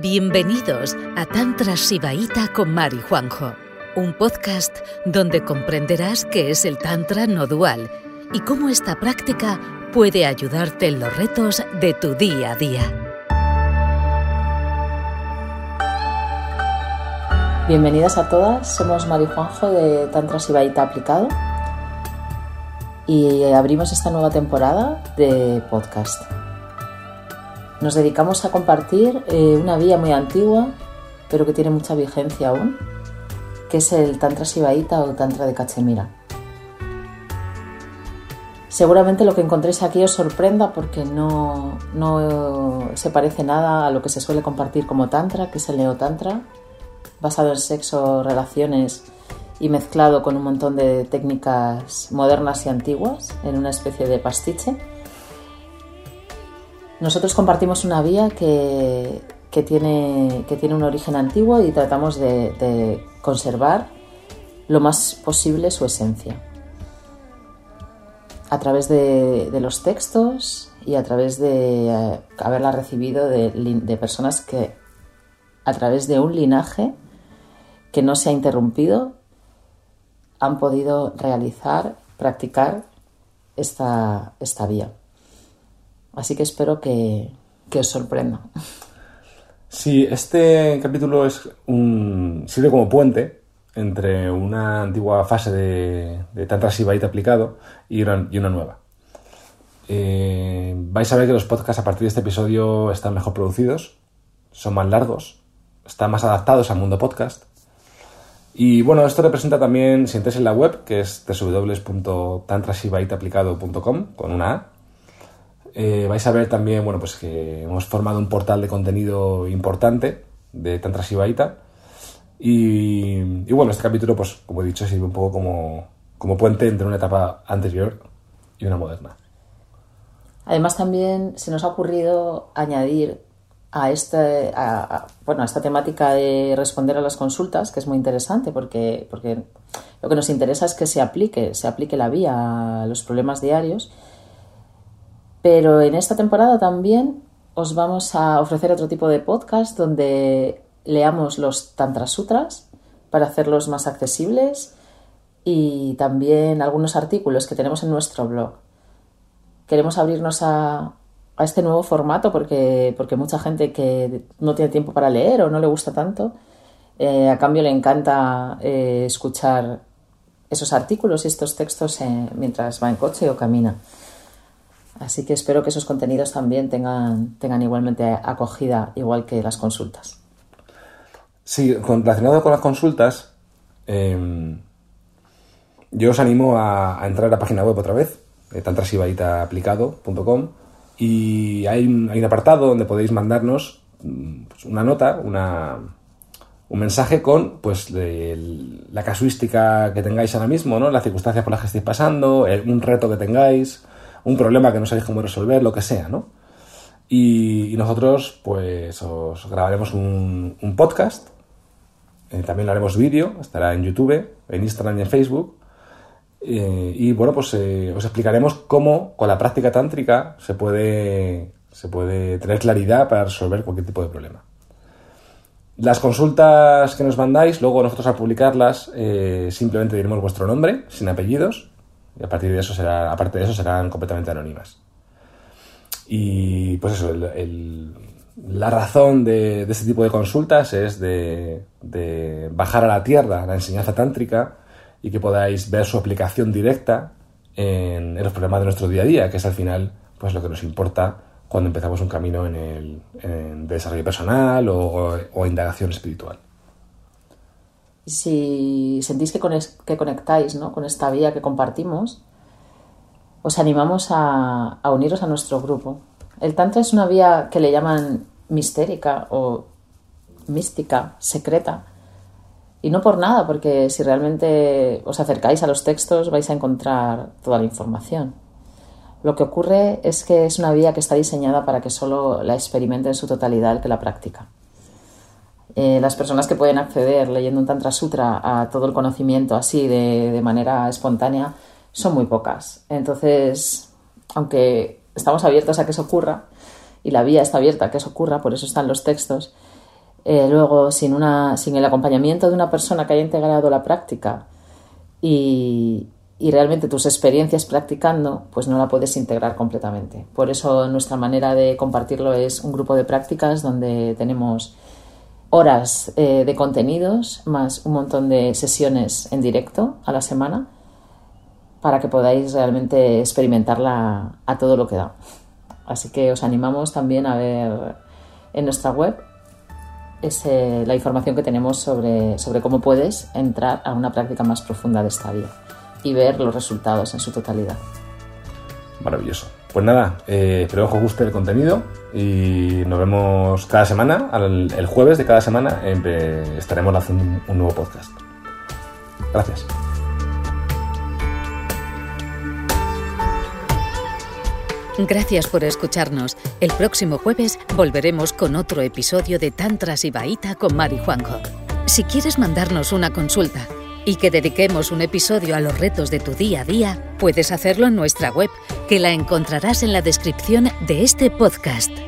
Bienvenidos a Tantra Sibaíta con Mari Juanjo, un podcast donde comprenderás qué es el Tantra no dual y cómo esta práctica puede ayudarte en los retos de tu día a día. Bienvenidas a todas, somos Mari Juanjo de Tantra Sibaíta Aplicado y abrimos esta nueva temporada de podcast. Nos dedicamos a compartir eh, una vía muy antigua, pero que tiene mucha vigencia aún, que es el Tantra Sibaíta o Tantra de Cachemira. Seguramente lo que encontréis aquí os sorprenda porque no, no se parece nada a lo que se suele compartir como Tantra, que es el Neotantra, basado en sexo, relaciones y mezclado con un montón de técnicas modernas y antiguas en una especie de pastiche. Nosotros compartimos una vía que, tiene, que tiene un origen antiguo y tratamos de, conservar lo más posible su esencia. A través de, los textos y a través de eh, haberla recibido de, de, personas que a través de un linaje que no se ha interrumpido han podido realizar, practicar esta, esta vía. Así que espero que, os sorprenda. Sí, este capítulo es un, sirve como puente entre una antigua fase de, de Tantra Sibaita aplicado y una, nueva. Eh, vais a ver que los podcasts a partir de este episodio están mejor producidos, son más largos, están más adaptados al mundo podcast. Y bueno, esto representa también, si entréis en la web, que es www.tantrasibaitaaplicado.com con una A, eh, vais a ver también, bueno, pues que hemos formado un portal de contenido importante de Tantra Shivaita. Y, y, bueno, este capítulo, pues como he dicho, sirve un poco como, como puente entre una etapa anterior y una moderna. Además, también se nos ha ocurrido añadir a, este, bueno, a esta temática de responder a las consultas, que es muy interesante porque, porque lo que nos interesa es que se aplique, se aplique la vía a los problemas diarios pero en esta temporada también os vamos a ofrecer otro tipo de podcast donde leamos los Tantra Sutras para hacerlos más accesibles y también algunos artículos que tenemos en nuestro blog. Queremos abrirnos a, este nuevo formato porque, porque mucha gente que no tiene tiempo para leer o no le gusta tanto, eh, a cambio le encanta eh, escuchar esos artículos y estos textos eh, mientras va en coche o camina. Así que espero que esos contenidos también tengan, tengan igualmente acogida, igual que las consultas. Sí, relacionado con las consultas, em, yo os animo a, entrar a la página web otra vez, eh, tantrasibaitaaplicado.com, y hay un, hay un, apartado donde podéis mandarnos mm, pues, una nota, una, un mensaje con pues la casuística que tengáis ahora mismo, ¿no? las circunstancias por las que estéis pasando, un reto que tengáis, un problema que no sabéis cómo resolver, lo que sea, ¿no? Y, nosotros, pues, os grabaremos un, podcast, eh, también haremos vídeo, estará en YouTube, en Instagram y en Facebook. Eh, y bueno, pues eh, os explicaremos cómo con la práctica tántrica se puede, se puede tener claridad para resolver cualquier tipo de problema. Las consultas que nos mandáis, luego nosotros al publicarlas simplemente diremos vuestro nombre, sin apellidos, y a partir de eso será, aparte de eso serán completamente anónimas. Y pues eso, la razón de, este tipo de consultas es de, bajar a la tierra la enseñanza tántrica y que podáis ver su aplicación directa en, los problemas de nuestro día a día, que es al final pues lo que nos importa cuando empezamos un camino en el desarrollo personal o indagación espiritual si sentís que, conectáis con esta vía que compartimos, os animamos a, uniros a nuestro grupo. El Tantra es una vía que le llaman mistérica o mística, secreta. Y no por nada, porque si realmente os acercáis a los textos vais a encontrar toda la información. Lo que ocurre es que es una vía que está diseñada para que solo la experimente en su totalidad el que la practica. Eh, las personas que pueden acceder leyendo un Tantra Sutra a todo el conocimiento así de, manera espontánea son muy pocas. Entonces, aunque estamos abiertos a que eso ocurra, y la vía está abierta a que eso ocurra, por eso están los textos, Eh, luego, sin, una, sin el acompañamiento de una persona que haya integrado la práctica y, y realmente tus experiencias practicando, pues no la puedes integrar completamente. Por eso nuestra manera de compartirlo es un grupo de prácticas donde tenemos horas eh, de contenidos más un montón de sesiones en directo a la semana para que podáis realmente experimentarla a todo lo que da. Así que os animamos también a ver en nuestra web la información que tenemos sobre, sobre cómo puedes entrar a una práctica más profunda de esta vida y ver los resultados en su totalidad. Maravilloso. Pues nada, eh, espero que os guste el contenido y nos vemos cada semana, el jueves de cada semana estaremos haciendo un nuevo podcast. Gracias. Gracias por escucharnos. El próximo jueves volveremos con otro episodio de Tantras y Baita con Mari Juanjo. Si quieres mandarnos una consulta, y que dediquemos un episodio a los retos de tu día a día, puedes hacerlo en nuestra web, que la encontrarás en la descripción de este podcast.